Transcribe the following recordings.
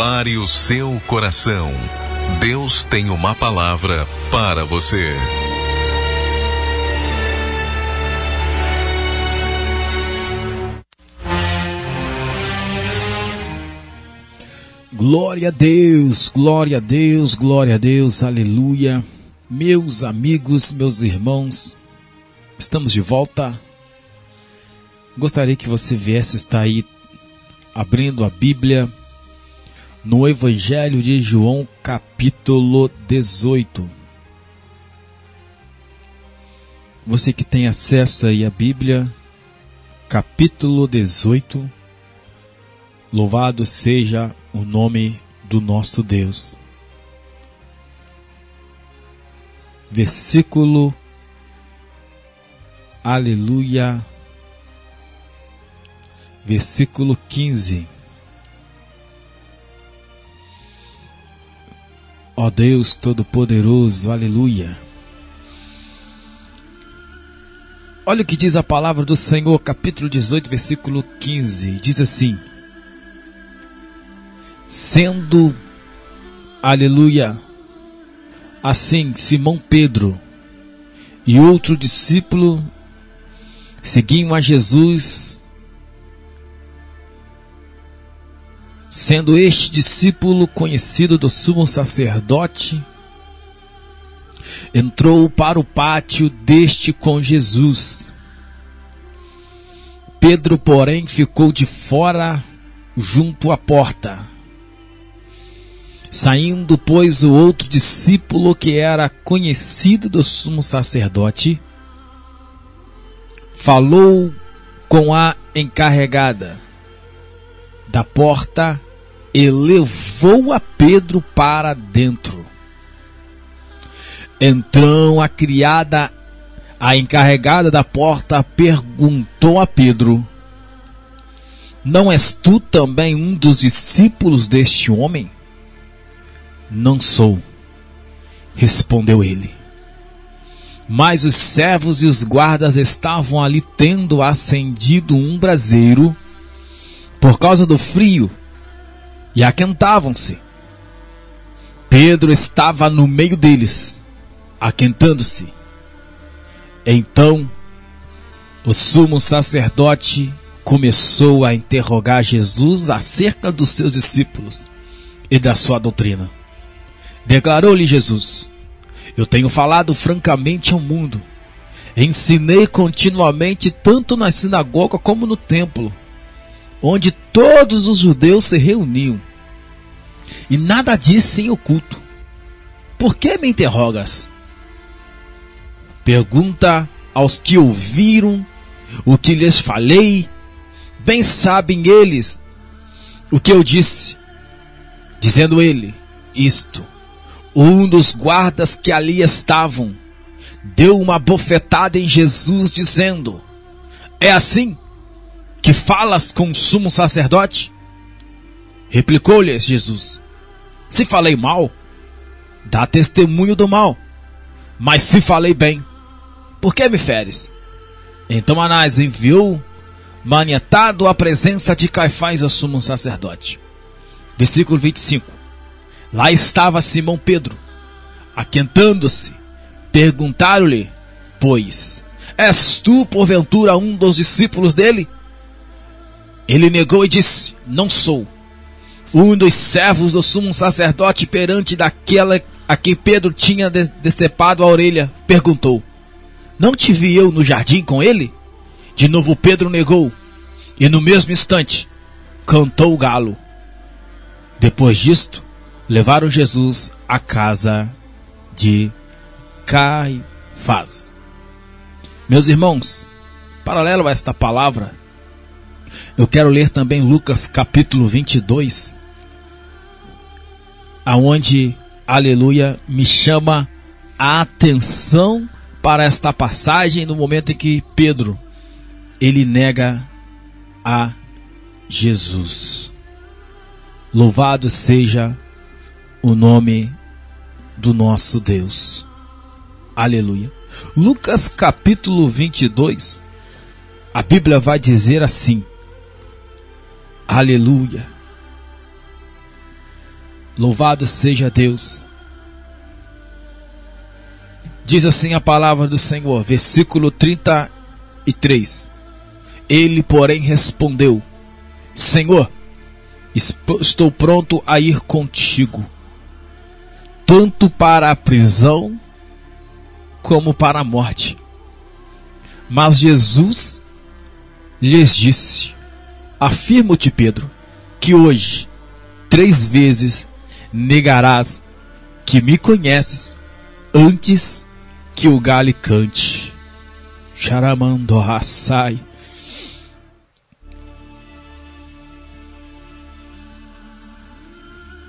Prepare o seu coração. Deus tem uma palavra para você. Glória a Deus, glória a Deus, glória a Deus, aleluia. Meus amigos, meus irmãos, estamos de volta. Gostaria que você viesse estar aí abrindo a Bíblia no Evangelho de João, capítulo 18. Você que tem acesso aí à Bíblia, capítulo 18. Louvado seja o nome do nosso Deus. Versículo Aleluia. Versículo 15. Ó Deus Todo-Poderoso, aleluia. Olha o que diz a palavra do Senhor, capítulo 18, versículo 15. Diz assim: Sendo, aleluia, assim Simão Pedro e outro discípulo seguiam a Jesus sendo este discípulo conhecido do sumo sacerdote, entrou para o pátio deste com Jesus. Pedro, porém, ficou de fora junto à porta. Saindo, pois, o outro discípulo que era conhecido do sumo sacerdote, falou com a encarregada da porta e levou a Pedro para dentro. Então a criada, a encarregada da porta, perguntou a Pedro: Não és tu também um dos discípulos deste homem? Não sou, respondeu ele. Mas os servos e os guardas estavam ali tendo acendido um braseiro por causa do frio e aquentavam-se. Pedro estava no meio deles, aquentando-se. Então o sumo sacerdote começou a interrogar Jesus acerca dos seus discípulos e da sua doutrina. Declarou-lhe Jesus: Eu tenho falado francamente ao mundo. Ensinei continuamente tanto na sinagoga como no templo onde todos os judeus se reuniam. E nada disse em oculto. Por que me interrogas? Pergunta aos que ouviram o que lhes falei. Bem sabem eles o que eu disse. Dizendo ele isto, um dos guardas que ali estavam deu uma bofetada em Jesus, dizendo: É assim que falas com o sumo sacerdote? Replicou-lhes Jesus: Se falei mal, dá testemunho do mal. Mas se falei bem, por que me feres? Então Anás enviou maniatado à presença de Caifás, o sumo sacerdote. Versículo 25. Lá estava Simão Pedro, aquentando-se. Perguntaram-lhe, pois, és tu porventura um dos discípulos dele? Ele negou e disse: Não sou. Um dos servos do sumo sacerdote perante daquela a quem Pedro tinha decepado a orelha perguntou: Não te vi eu no jardim com ele? De novo Pedro negou, e no mesmo instante cantou o galo. Depois disto, levaram Jesus à casa de Caifás. Meus irmãos, paralelo a esta palavra, eu quero ler também Lucas capítulo 22, aonde, aleluia, me chama a atenção para esta passagem no momento em que Pedro ele nega a Jesus. Louvado seja o nome do nosso Deus. Aleluia. Lucas capítulo 22, a Bíblia vai dizer assim: Aleluia. Louvado seja Deus. Diz assim a palavra do Senhor, versículo 33. Ele, porém, respondeu: Senhor, estou pronto a ir contigo, tanto para a prisão como para a morte. Mas Jesus lhes disse: Afirmo-te, Pedro, que hoje, três vezes, negarás que me conheces antes que o gale cante. Charamandorraçai.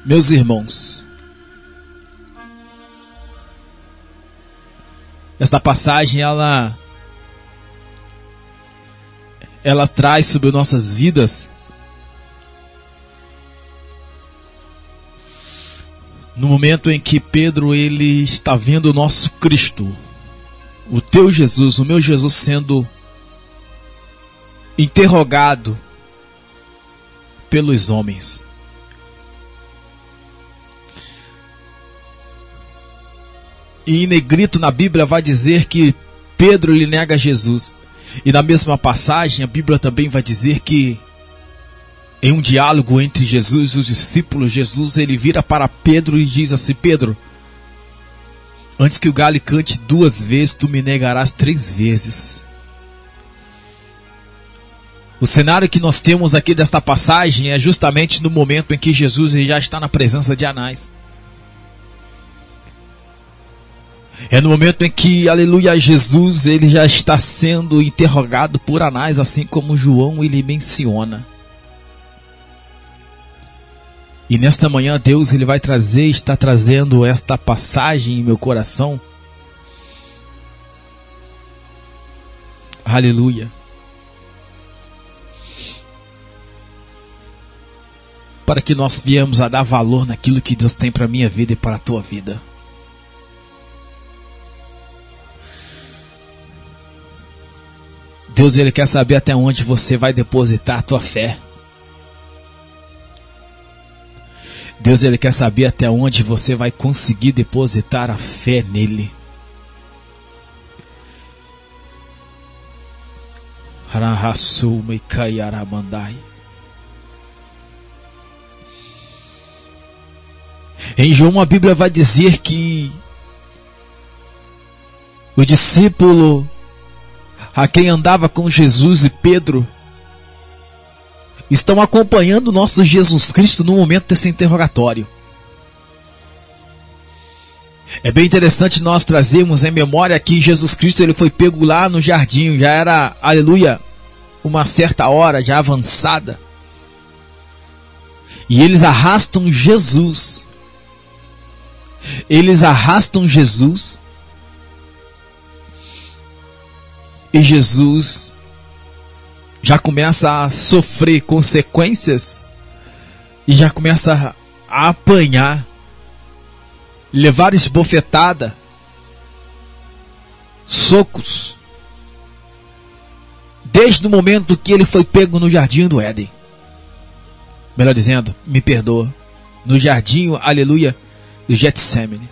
Meus irmãos, esta passagem ela ela traz sobre nossas vidas no momento em que Pedro ele está vendo o nosso Cristo, o teu Jesus, o meu Jesus sendo interrogado pelos homens. E em negrito na Bíblia vai dizer que Pedro lhe nega Jesus. E na mesma passagem a Bíblia também vai dizer que em um diálogo entre Jesus e os discípulos, Jesus ele vira para Pedro e diz assim: Pedro, antes que o galo cante duas vezes, tu me negarás três vezes. O cenário que nós temos aqui desta passagem é justamente no momento em que Jesus já está na presença de Anás. É no momento em que, aleluia, Jesus ele já está sendo interrogado por Anás, assim como João ele menciona. E nesta manhã Deus ele vai trazer, está trazendo esta passagem em meu coração. Aleluia. Para que nós viemos a dar valor naquilo que Deus tem para a minha vida e para a tua vida. Deus ele quer saber até onde você vai depositar a tua fé. Deus ele quer saber até onde você vai conseguir depositar a fé nele. Em João a Bíblia vai dizer que o discípulo a quem andava com Jesus e Pedro estão acompanhando nosso Jesus Cristo no momento desse interrogatório. É bem interessante nós trazermos em memória que Jesus Cristo ele foi pego lá no jardim, já era, aleluia, uma certa hora já avançada. E eles arrastam Jesus. Eles arrastam Jesus. E Jesus já começa a sofrer consequências e já começa a apanhar, levar esbofetada, socos, desde o momento que ele foi pego no jardim do Éden. Melhor dizendo, me perdoa, no jardim, aleluia, do Getsemane.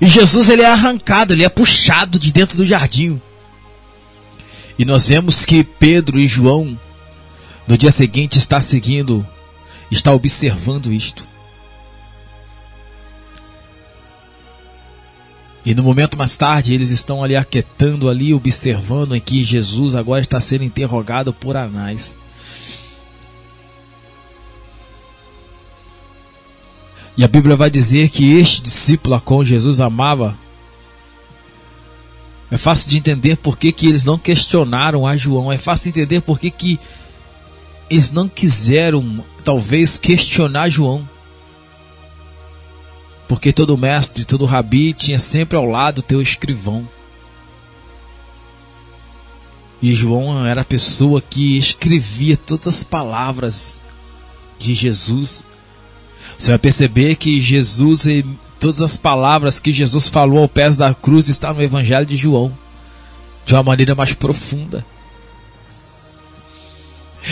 E Jesus ele é arrancado, ele é puxado de dentro do jardim. E nós vemos que Pedro e João, no dia seguinte, está seguindo, está observando isto. E no momento mais tarde, eles estão ali aquietando ali, observando em que Jesus agora está sendo interrogado por Anás. E a Bíblia vai dizer que este discípulo a qual Jesus amava é fácil de entender por que, que eles não questionaram a João. É fácil de entender por que, que eles não quiseram, talvez, questionar João. Porque todo mestre, todo rabi tinha sempre ao lado teu escrivão. E João era a pessoa que escrevia todas as palavras de Jesus. Você vai perceber que Jesus Todas as palavras que Jesus falou ao pés da cruz estão no Evangelho de João, de uma maneira mais profunda.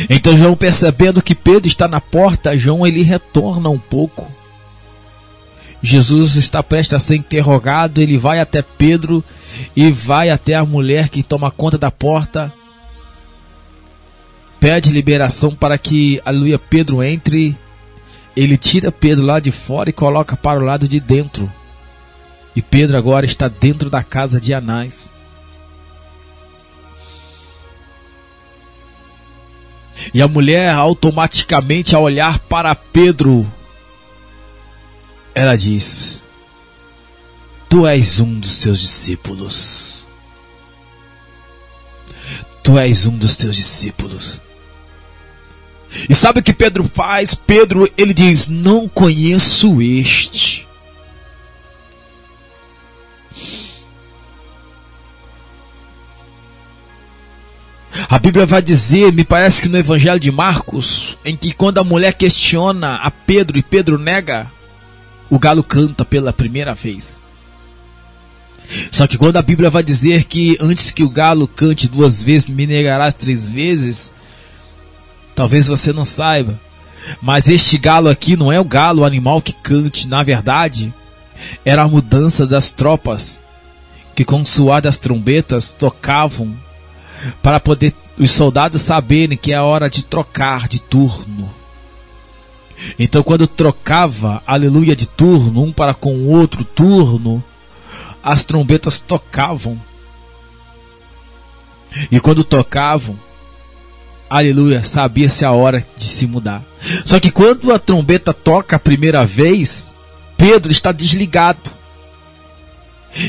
Então João percebendo que Pedro está na porta, João ele retorna um pouco. Jesus está prestes a ser interrogado, ele vai até Pedro e vai até a mulher que toma conta da porta. Pede liberação para que, aleluia, Pedro entre. Ele tira Pedro lá de fora e coloca para o lado de dentro. E Pedro agora está dentro da casa de Anás. E a mulher automaticamente ao olhar para Pedro, ela diz: Tu és um dos seus discípulos. Tu és um dos teus discípulos. E sabe o que Pedro faz? Pedro, ele diz: Não conheço este. A Bíblia vai dizer, me parece que no Evangelho de Marcos, em que quando a mulher questiona a Pedro e Pedro nega, o galo canta pela primeira vez. Só que quando a Bíblia vai dizer que antes que o galo cante duas vezes, me negarás três vezes, talvez você não saiba, mas este galo aqui não é o galo, o animal que cante, na verdade, era a mudança das tropas que com o das trombetas tocavam para poder os soldados saberem que é a hora de trocar de turno. Então, quando trocava, aleluia, de turno, um para com o outro turno, as trombetas tocavam. E quando tocavam, aleluia, sabia-se a hora de se mudar. Só que quando a trombeta toca a primeira vez, Pedro está desligado.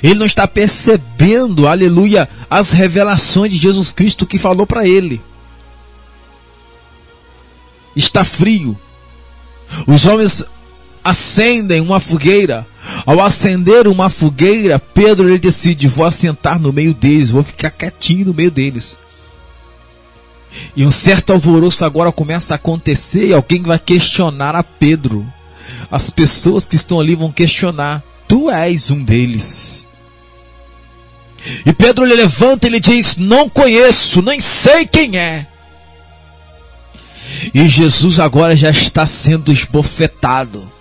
Ele não está percebendo, aleluia, as revelações de Jesus Cristo que falou para ele. Está frio. Os homens acendem uma fogueira. Ao acender uma fogueira, Pedro ele decide: vou assentar no meio deles, vou ficar quietinho no meio deles. E um certo alvoroço agora começa a acontecer e alguém vai questionar a Pedro. As pessoas que estão ali vão questionar: Tu és um deles. E Pedro ele levanta e ele diz: Não conheço, nem sei quem é. E Jesus agora já está sendo esbofetado.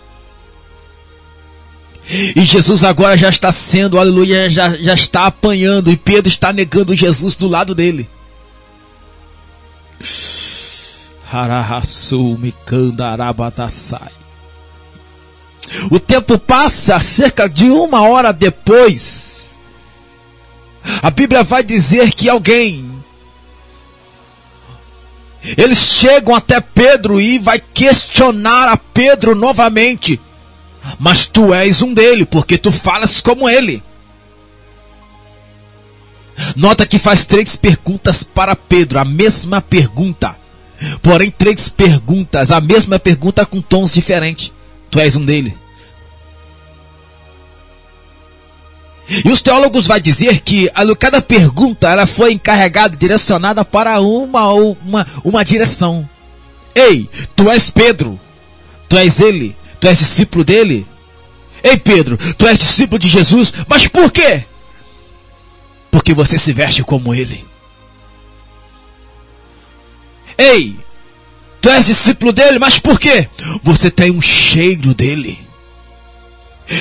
E Jesus agora já está sendo, aleluia, já, já está apanhando. E Pedro está negando Jesus do lado dele. O tempo passa, cerca de uma hora depois. A Bíblia vai dizer que alguém. Eles chegam até Pedro e vai questionar a Pedro novamente. Mas tu és um dele, porque tu falas como ele. Nota que faz três perguntas para Pedro, a mesma pergunta. Porém, três perguntas, a mesma pergunta com tons diferentes. Tu és um dele. E os teólogos vão dizer que cada pergunta ela foi encarregada, direcionada para uma, uma, uma direção. Ei, tu és Pedro, tu és ele, tu és discípulo dele. Ei Pedro, tu és discípulo de Jesus, mas por quê? Porque você se veste como ele. Ei, tu és discípulo dele, mas por quê? Você tem um cheiro dele.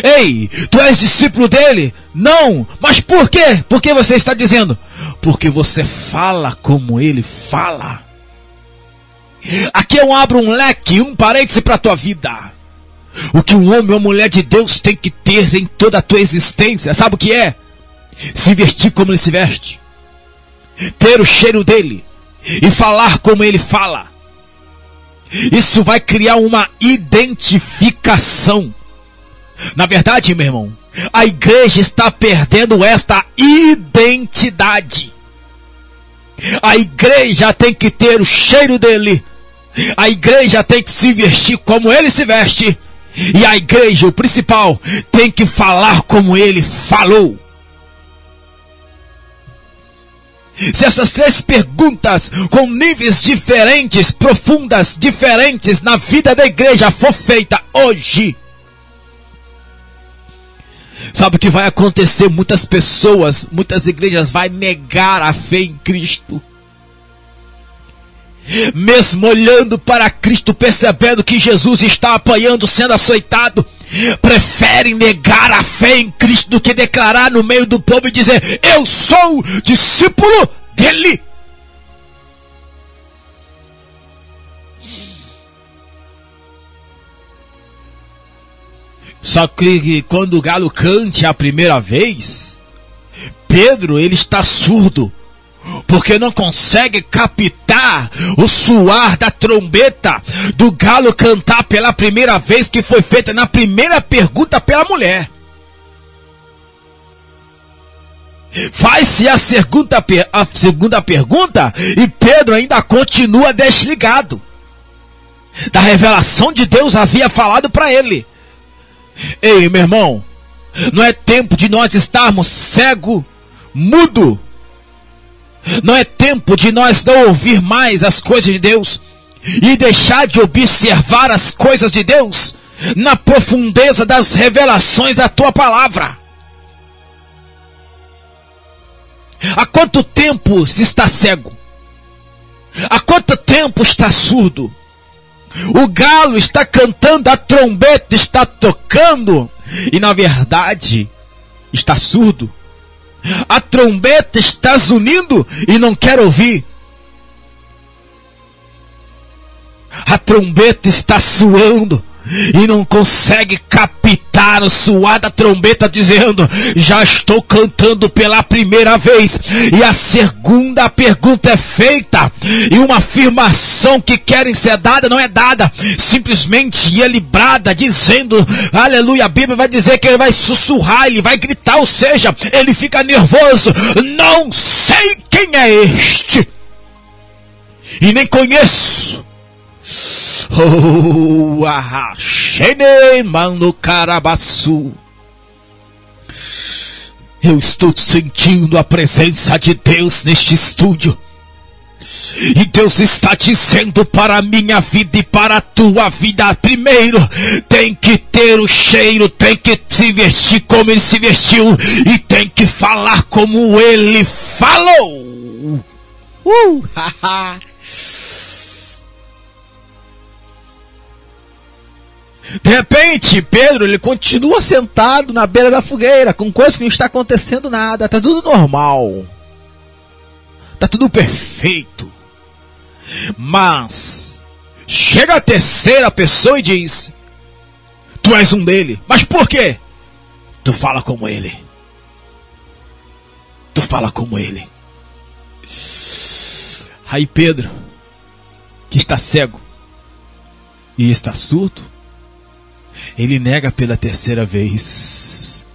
Ei, tu és discípulo dele? Não, mas por quê? Por que você está dizendo? Porque você fala como ele fala. Aqui eu abro um leque, um parêntese para a tua vida. O que um homem ou mulher de Deus tem que ter em toda a tua existência, sabe o que é? Se vestir como ele se veste, ter o cheiro dele e falar como ele fala. Isso vai criar uma identificação na verdade, meu irmão, a igreja está perdendo esta identidade. A igreja tem que ter o cheiro dele. A igreja tem que se vestir como ele se veste. E a igreja, o principal, tem que falar como ele falou. Se essas três perguntas, com níveis diferentes, profundas, diferentes na vida da igreja, for feita hoje, Sabe o que vai acontecer? Muitas pessoas, muitas igrejas vai negar a fé em Cristo. mesmo olhando para Cristo, percebendo que Jesus está apanhando, sendo açoitado, preferem negar a fé em Cristo do que declarar no meio do povo e dizer: Eu sou discípulo dele. Só que quando o galo cante a primeira vez, Pedro ele está surdo porque não consegue captar o suar da trombeta do galo cantar pela primeira vez que foi feita na primeira pergunta pela mulher. Faz-se a segunda, a segunda pergunta e Pedro ainda continua desligado. Da revelação de Deus havia falado para ele. Ei, meu irmão, não é tempo de nós estarmos cego, mudo, não é tempo de nós não ouvir mais as coisas de Deus e deixar de observar as coisas de Deus na profundeza das revelações da tua palavra. Há quanto tempo se está cego? Há quanto tempo está surdo? O galo está cantando, a trombeta está tocando e na verdade está surdo. A trombeta está zunindo e não quer ouvir. A trombeta está suando e não consegue captar o suar da trombeta dizendo: Já estou cantando pela primeira vez. E a segunda pergunta é feita, e uma afirmação que querem ser dada não é dada, simplesmente é librada, dizendo: Aleluia. A Bíblia vai dizer que ele vai sussurrar, ele vai gritar, ou seja, ele fica nervoso. Não sei quem é este, e nem conheço Oh, Ahashene Mano Carabaçu. Eu estou sentindo a presença de Deus neste estúdio. E Deus está dizendo para a minha vida e para a tua vida: primeiro, tem que ter o cheiro, tem que se vestir como ele se vestiu, e tem que falar como ele falou. Uh, haha. De repente, Pedro, ele continua sentado na beira da fogueira, com coisa que não está acontecendo nada, tá tudo normal. Tá tudo perfeito. Mas chega a terceira pessoa e diz: Tu és um dele. Mas por quê? Tu fala como ele. Tu fala como ele. Aí Pedro, que está cego e está surdo, ele nega pela terceira vez.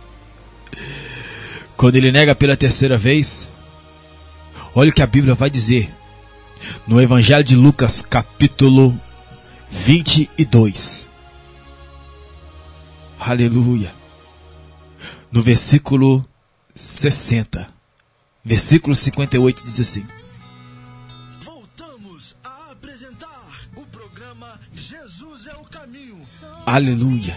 Quando ele nega pela terceira vez, olha o que a Bíblia vai dizer no Evangelho de Lucas, capítulo 22. Aleluia. No versículo 60, versículo 58 diz assim: Aleluia.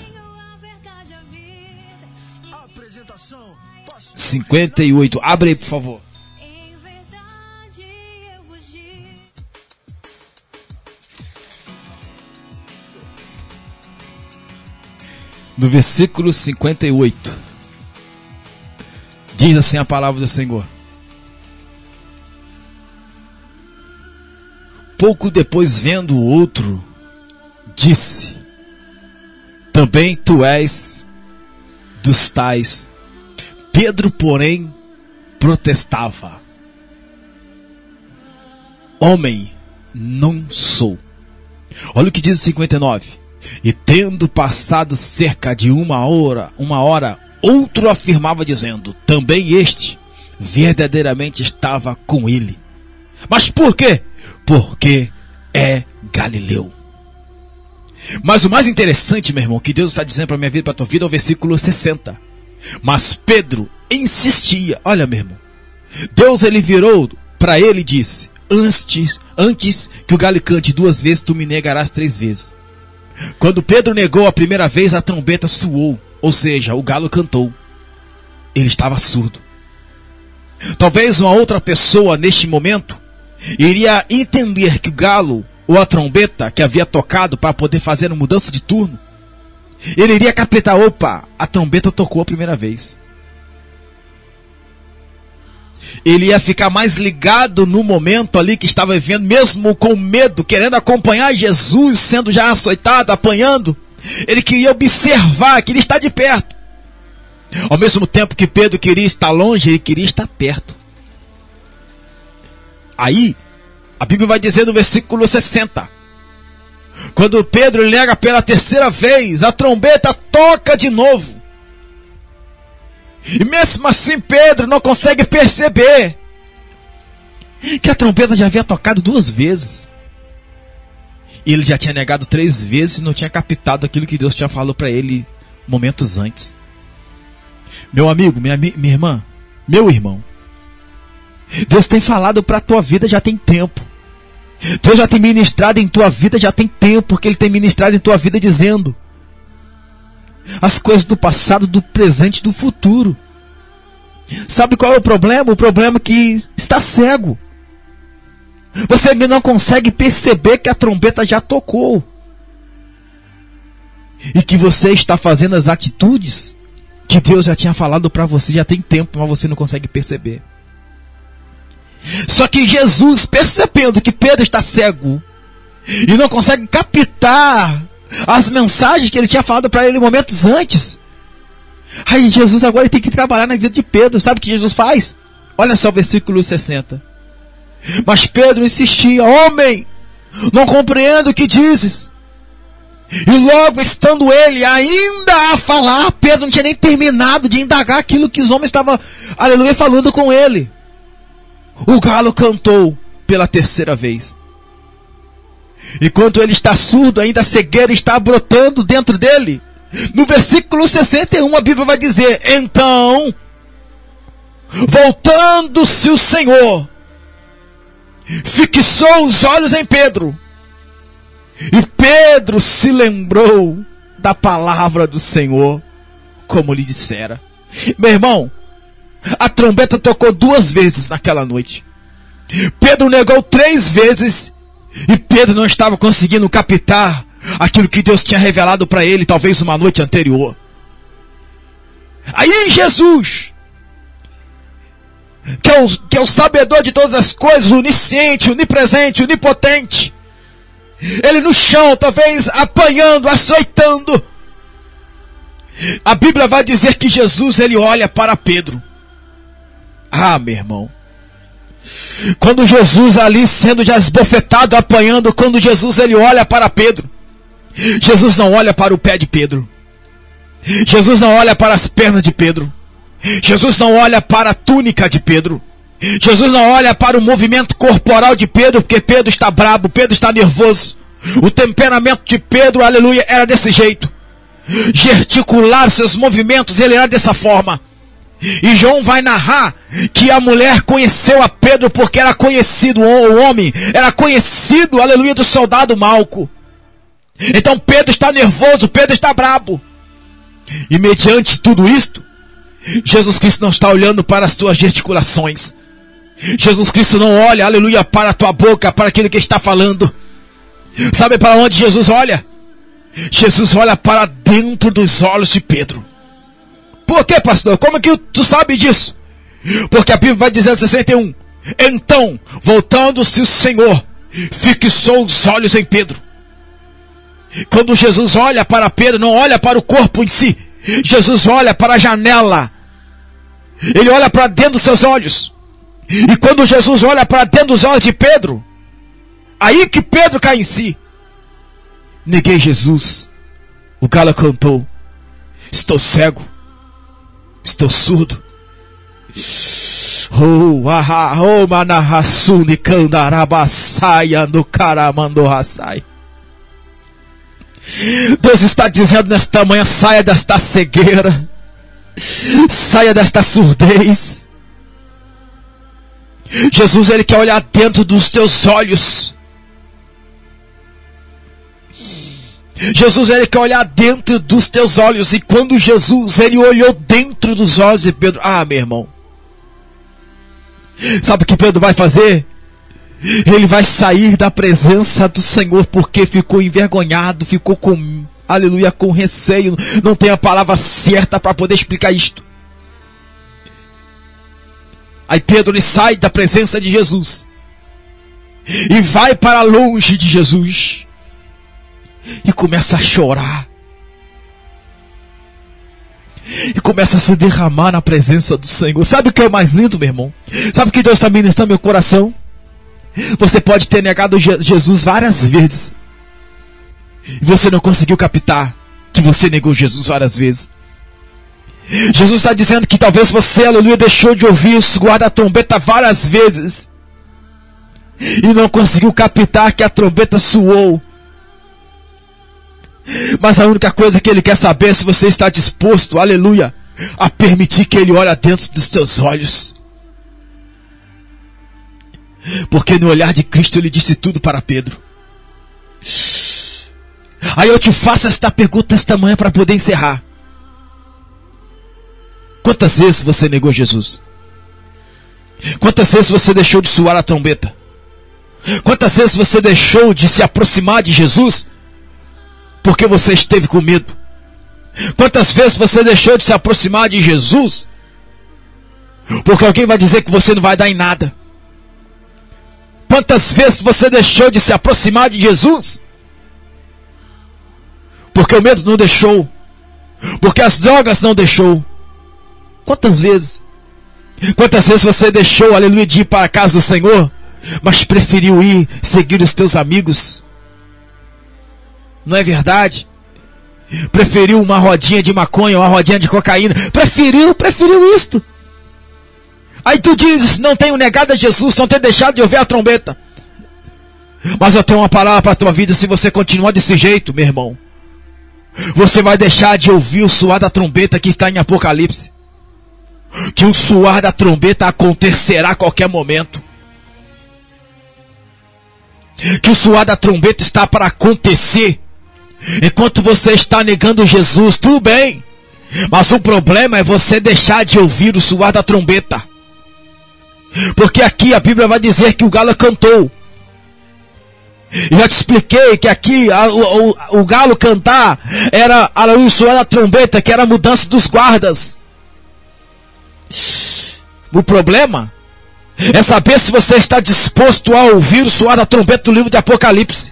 58. Abre aí, por favor. No versículo 58, diz assim a palavra do Senhor: Pouco depois, vendo o outro, disse: também tu és dos tais. Pedro, porém, protestava: Homem, não sou. Olha o que diz o 59. E tendo passado cerca de uma hora, uma hora, outro afirmava dizendo: Também este verdadeiramente estava com ele. Mas por quê? Porque é Galileu. Mas o mais interessante, meu irmão, que Deus está dizendo para minha vida e para tua vida é o versículo 60. Mas Pedro insistia. Olha, meu irmão. Deus ele virou para ele e disse: Antes, antes que o galo cante duas vezes, tu me negarás três vezes. Quando Pedro negou a primeira vez, a trombeta soou, ou seja, o galo cantou. Ele estava surdo. Talvez uma outra pessoa neste momento iria entender que o galo ou a trombeta que havia tocado para poder fazer a mudança de turno, ele iria capitar, opa, a trombeta tocou a primeira vez. Ele ia ficar mais ligado no momento ali que estava vivendo, mesmo com medo, querendo acompanhar Jesus, sendo já açoitado, apanhando. Ele queria observar, queria estar de perto. Ao mesmo tempo que Pedro queria estar longe, ele queria estar perto. Aí, a Bíblia vai dizer no versículo 60. Quando Pedro nega pela terceira vez, a trombeta toca de novo. E mesmo assim Pedro não consegue perceber que a trombeta já havia tocado duas vezes. E ele já tinha negado três vezes e não tinha captado aquilo que Deus tinha falado para ele momentos antes. Meu amigo, minha, minha irmã, meu irmão, Deus tem falado para a tua vida já tem tempo. Deus já tem ministrado em tua vida já tem tempo, porque Ele tem ministrado em tua vida dizendo as coisas do passado, do presente e do futuro. Sabe qual é o problema? O problema é que está cego. Você não consegue perceber que a trombeta já tocou. E que você está fazendo as atitudes que Deus já tinha falado para você já tem tempo, mas você não consegue perceber. Só que Jesus, percebendo que Pedro está cego e não consegue captar as mensagens que ele tinha falado para ele momentos antes, aí Jesus agora tem que trabalhar na vida de Pedro. Sabe o que Jesus faz? Olha só o versículo 60. Mas Pedro insistia: Homem, não compreendo o que dizes. E logo estando ele ainda a falar, Pedro não tinha nem terminado de indagar aquilo que os homens estavam, aleluia, falando com ele. O galo cantou pela terceira vez. Enquanto ele está surdo, ainda a cegueira está brotando dentro dele. No versículo 61, a Bíblia vai dizer: Então, voltando-se o Senhor, fixou os olhos em Pedro e Pedro se lembrou da palavra do Senhor, como lhe dissera. Meu irmão, a trombeta tocou duas vezes naquela noite. Pedro negou três vezes e Pedro não estava conseguindo captar aquilo que Deus tinha revelado para ele, talvez uma noite anterior. Aí Jesus, que é, o, que é o sabedor de todas as coisas, onisciente, onipresente, onipotente, ele no chão, talvez apanhando, açoitando. A Bíblia vai dizer que Jesus ele olha para Pedro. Ah, meu irmão. Quando Jesus ali sendo já esbofetado, apanhando, quando Jesus ele olha para Pedro, Jesus não olha para o pé de Pedro. Jesus não olha para as pernas de Pedro. Jesus não olha para a túnica de Pedro. Jesus não olha para o movimento corporal de Pedro, porque Pedro está brabo, Pedro está nervoso. O temperamento de Pedro, aleluia, era desse jeito. Gesticular seus movimentos, ele era dessa forma. E João vai narrar que a mulher conheceu a Pedro porque era conhecido, o homem era conhecido, aleluia, do soldado Malco. Então Pedro está nervoso, Pedro está brabo. E mediante tudo isto, Jesus Cristo não está olhando para as tuas gesticulações. Jesus Cristo não olha, aleluia, para a tua boca, para aquilo que está falando. Sabe para onde Jesus olha? Jesus olha para dentro dos olhos de Pedro. Por que, pastor? Como que tu sabe disso? Porque a Bíblia vai dizer em 61. Então, voltando-se o Senhor, fixou os olhos em Pedro. Quando Jesus olha para Pedro, não olha para o corpo em si. Jesus olha para a janela. Ele olha para dentro dos seus olhos. E quando Jesus olha para dentro dos olhos de Pedro, aí que Pedro cai em si. Neguei Jesus. O galo cantou. Estou cego. Estou surdo. No. Deus está dizendo nesta manhã: saia desta cegueira, saia desta surdez. Jesus, Ele quer olhar dentro dos teus olhos. Jesus ele quer olhar dentro dos teus olhos e quando Jesus ele olhou dentro dos olhos de Pedro, ah, meu irmão. Sabe o que Pedro vai fazer? Ele vai sair da presença do Senhor porque ficou envergonhado, ficou com, aleluia, com receio, não tem a palavra certa para poder explicar isto. Aí Pedro ele sai da presença de Jesus e vai para longe de Jesus e começa a chorar. E começa a se derramar na presença do Senhor. Sabe o que é mais lindo, meu irmão? Sabe o que Deus está ministrando meu coração? Você pode ter negado Jesus várias vezes. E você não conseguiu captar que você negou Jesus várias vezes. Jesus está dizendo que talvez você, aleluia, deixou de ouvir o guarda-trombeta várias vezes. E não conseguiu captar que a trombeta soou. Mas a única coisa que ele quer saber é se você está disposto, aleluia, a permitir que ele olhe dentro dos seus olhos. Porque no olhar de Cristo ele disse tudo para Pedro. Aí eu te faço esta pergunta esta manhã para poder encerrar. Quantas vezes você negou Jesus? Quantas vezes você deixou de suar a trombeta? Quantas vezes você deixou de se aproximar de Jesus porque você esteve com medo? Quantas vezes você deixou de se aproximar de Jesus porque alguém vai dizer que você não vai dar em nada? Quantas vezes você deixou de se aproximar de Jesus? Porque o medo não deixou. Porque as drogas não deixou. Quantas vezes? Quantas vezes você deixou, aleluia, de ir para a casa do Senhor, mas preferiu ir seguir os teus amigos? Não é verdade? Preferiu uma rodinha de maconha, uma rodinha de cocaína. Preferiu, preferiu isto. Aí tu dizes, não tenho negado a Jesus, não tenho deixado de ouvir a trombeta. Mas eu tenho uma palavra para a tua vida, se você continuar desse jeito, meu irmão. Você vai deixar de ouvir o suar da trombeta que está em Apocalipse. Que o suar da trombeta acontecerá a qualquer momento. Que o suar da trombeta está para acontecer. Enquanto você está negando Jesus, tudo bem. Mas o problema é você deixar de ouvir o suar da trombeta. Porque aqui a Bíblia vai dizer que o galo cantou. Já te expliquei que aqui a, o, o, galo cantar era a soar da trombeta, que era a mudança dos guardas. O problema é saber se você está disposto a ouvir o soar da trombeta do livro de Apocalipse.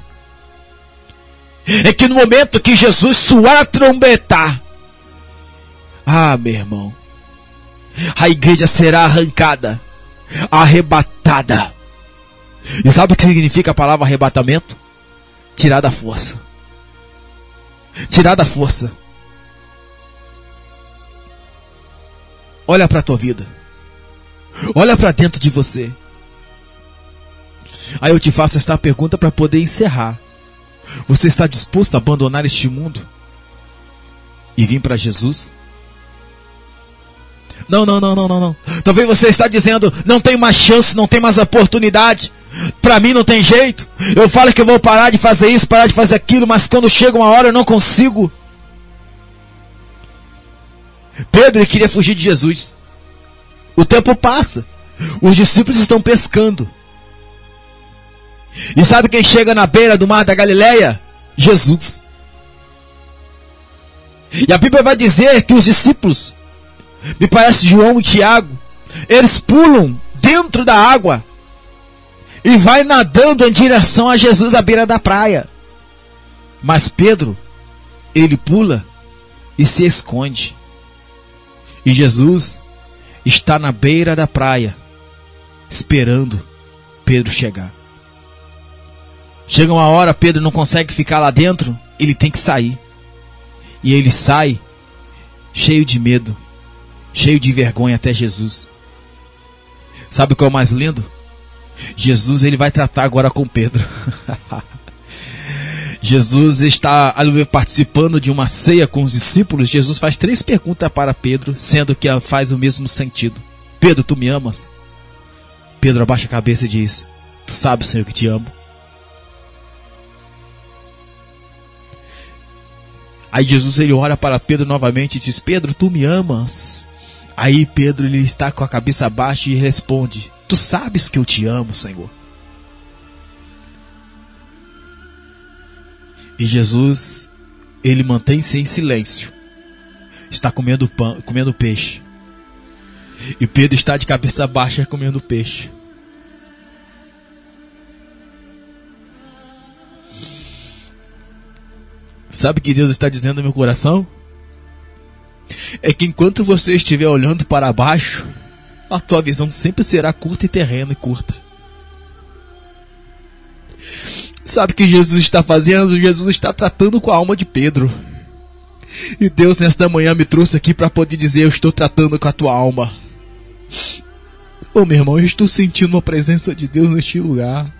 É que no momento que Jesus soar a trombeta, ah, meu irmão, a igreja será arrancada arrebatada. E sabe o que significa a palavra arrebatamento? Tirar da força. Tirar da força. Olha para a tua vida. Olha para dentro de você. Aí eu te faço esta pergunta para poder encerrar. Você está disposto a abandonar este mundo e vir para Jesus? Não, não, não, não, não, não. Talvez você está dizendo, não tem mais chance, não tem mais oportunidade. Para mim não tem jeito. Eu falo que eu vou parar de fazer isso, parar de fazer aquilo, mas quando chega uma hora eu não consigo. Pedro queria fugir de Jesus. O tempo passa. Os discípulos estão pescando. E sabe quem chega na beira do mar da Galileia? Jesus. E a Bíblia vai dizer que os discípulos me parece João e Tiago, eles pulam dentro da água e vai nadando em direção a Jesus à beira da praia. Mas Pedro, ele pula e se esconde. E Jesus está na beira da praia, esperando Pedro chegar. Chega uma hora, Pedro não consegue ficar lá dentro, ele tem que sair. E ele sai cheio de medo cheio de vergonha até Jesus. Sabe o que é o mais lindo? Jesus ele vai tratar agora com Pedro. Jesus está participando de uma ceia com os discípulos. Jesus faz três perguntas para Pedro, sendo que faz o mesmo sentido. Pedro, tu me amas? Pedro abaixa a cabeça e diz: Tu sabes, Senhor, que te amo. Aí Jesus ele olha para Pedro novamente e diz: Pedro, tu me amas? Aí Pedro ele está com a cabeça baixa e responde: Tu sabes que eu te amo, Senhor. E Jesus ele mantém-se em silêncio. Está comendo pão, comendo peixe. E Pedro está de cabeça baixa comendo peixe. Sabe o que Deus está dizendo no meu coração? É que enquanto você estiver olhando para baixo, a tua visão sempre será curta e terrena e curta. Sabe o que Jesus está fazendo? Jesus está tratando com a alma de Pedro. E Deus nesta manhã me trouxe aqui para poder dizer: Eu estou tratando com a tua alma. Ô oh, meu irmão, eu estou sentindo a presença de Deus neste lugar.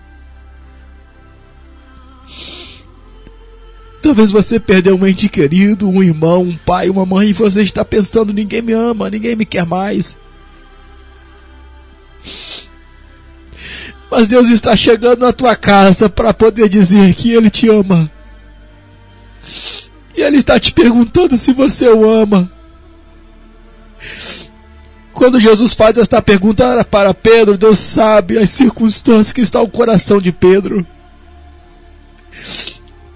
Talvez você perdeu um ente querido, um irmão, um pai, uma mãe, e você está pensando: ninguém me ama, ninguém me quer mais. Mas Deus está chegando na tua casa para poder dizer que Ele te ama. E Ele está te perguntando se você o ama. Quando Jesus faz esta pergunta para Pedro, Deus sabe as circunstâncias que está o coração de Pedro.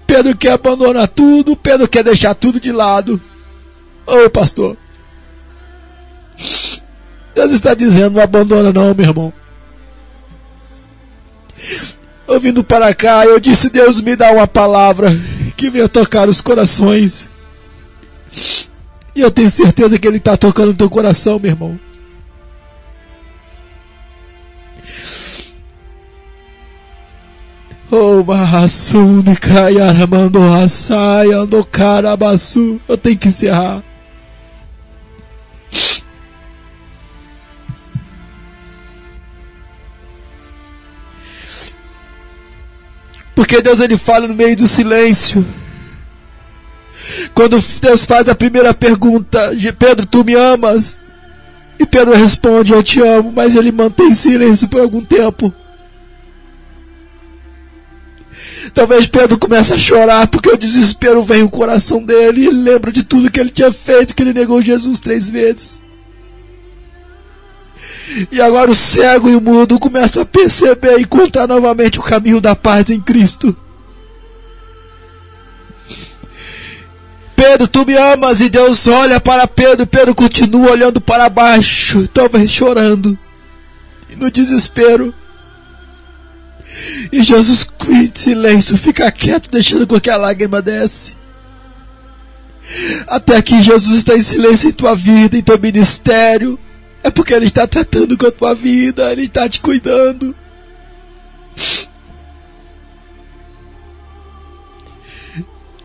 Pedro quer abandonar tudo, Pedro quer deixar tudo de lado. Ô oh, pastor, Deus está dizendo: não abandona, não, meu irmão. Eu vindo para cá, eu disse: Deus me dá uma palavra que venha tocar os corações. E eu tenho certeza que Ele está tocando o teu coração, meu irmão. Oh, Mahasune Kayaramando Hasai Ando Karabasu. Eu tenho que encerrar. Porque Deus ele fala no meio do silêncio. Quando Deus faz a primeira pergunta, Pedro, tu me amas? E Pedro responde, eu te amo, mas ele mantém silêncio por algum tempo. Talvez Pedro comece a chorar porque o desespero vem no coração dele e ele lembra de tudo que ele tinha feito, que ele negou Jesus três vezes. E agora o cego e o mudo começam a perceber e encontrar novamente o caminho da paz em Cristo. Pedro, tu me amas e Deus olha para Pedro, Pedro continua olhando para baixo, talvez chorando, e no desespero. E Jesus em silêncio, fica quieto, deixando com que a lágrima desce. Até aqui Jesus está em silêncio em tua vida, em teu ministério, é porque Ele está tratando com a tua vida, Ele está te cuidando.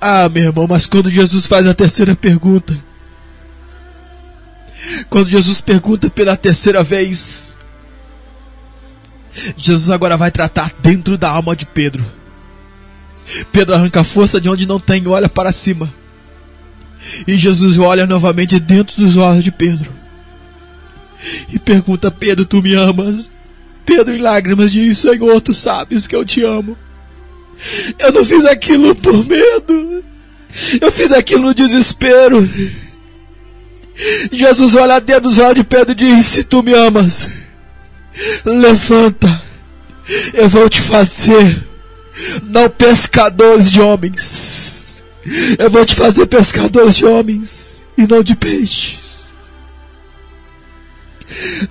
Ah, meu irmão, mas quando Jesus faz a terceira pergunta, quando Jesus pergunta pela terceira vez, Jesus agora vai tratar dentro da alma de Pedro. Pedro arranca a força de onde não tem, olha para cima. E Jesus olha novamente dentro dos olhos de Pedro e pergunta: Pedro, tu me amas? Pedro, em lágrimas, diz: Senhor, tu sabes que eu te amo. Eu não fiz aquilo por medo, eu fiz aquilo no desespero. Jesus olha dentro dos olhos de Pedro e diz: Se tu me amas, levanta, eu vou te fazer, não pescadores de homens, eu vou te fazer pescadores de homens e não de peixes.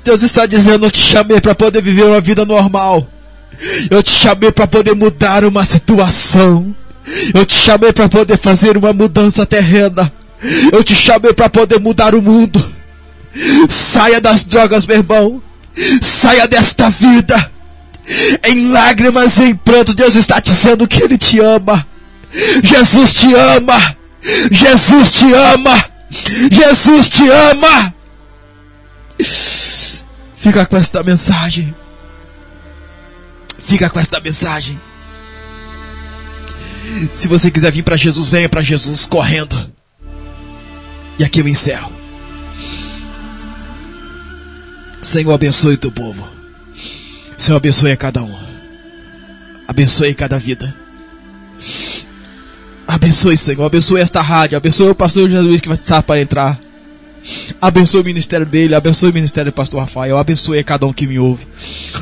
Deus está dizendo: Eu te chamei para poder viver uma vida normal. Eu te chamei para poder mudar uma situação. Eu te chamei para poder fazer uma mudança terrena. Eu te chamei para poder mudar o mundo. Saia das drogas, meu irmão. Saia desta vida. Em lágrimas e em pranto, Deus está dizendo que Ele te ama. Jesus te ama. Jesus te ama. Jesus te ama. Fica com esta mensagem. Fica com esta mensagem. Se você quiser vir para Jesus, venha para Jesus correndo. E aqui eu encerro. Senhor, abençoe o teu povo. Senhor, abençoe a cada um. Abençoe cada vida. Abençoe, Senhor. Abençoe esta rádio. Abençoe o pastor Jesus que vai estar para entrar. Abençoe o ministério dele, abençoe o ministério do pastor Rafael, abençoe a cada um que me ouve.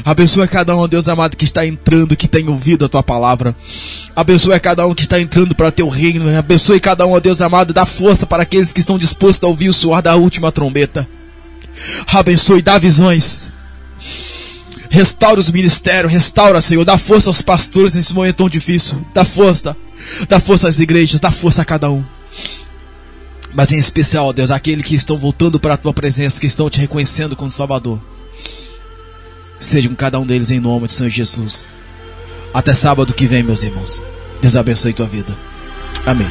Abençoe a cada um, Deus amado, que está entrando, que tem ouvido a tua palavra. Abençoe cada um que está entrando para teu reino. Abençoe cada um, Deus amado. Dá força para aqueles que estão dispostos a ouvir o suor da última trombeta. Abençoe, dá visões. Restaura os ministérios, restaura, Senhor. Dá força aos pastores nesse momento tão difícil. Dá força. Dá força às igrejas, dá força a cada um. Mas em especial, ó Deus, aqueles que estão voltando para a tua presença, que estão te reconhecendo como Salvador. Sejam cada um deles em nome do Senhor Jesus. Até sábado que vem, meus irmãos. Deus abençoe tua vida. Amém.